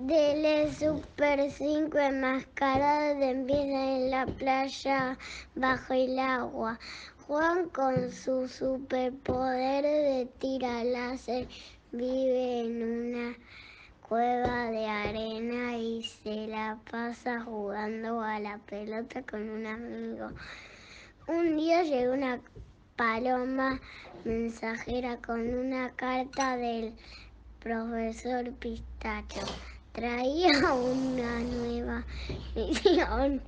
Dele Super 5 enmascaradas empieza en la playa bajo el agua. Juan con su superpoder de tira láser vive en una cueva de arena y se la pasa jugando a la pelota con un amigo. Un día llegó una paloma mensajera con una carta del profesor Pistacho. Traía una nueva misión,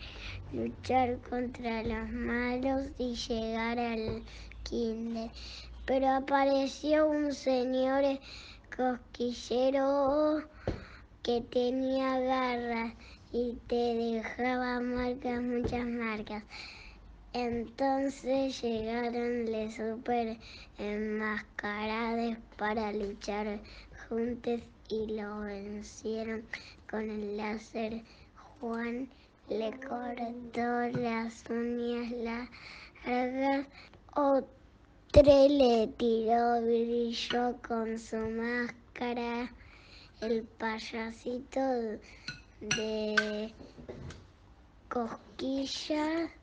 luchar contra los malos y llegar al kinder. Pero apareció un señor cosquillero que tenía garras y te dejaba marcas, muchas marcas. Entonces llegaron los super enmascarados para luchar juntos y lo vencieron con el láser. Juan le cortó las uñas largas, otro le tiró brillo con su máscara, el payasito de cosquillas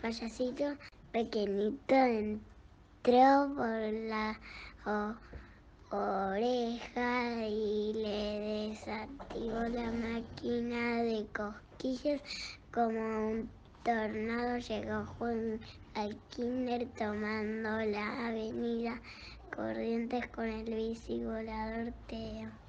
payasito pequeñito entró por la oreja y le desactivó la máquina de cosquillas como un tornado llegó Juan al kinder tomando la avenida Corrientes con el bici volador Teo.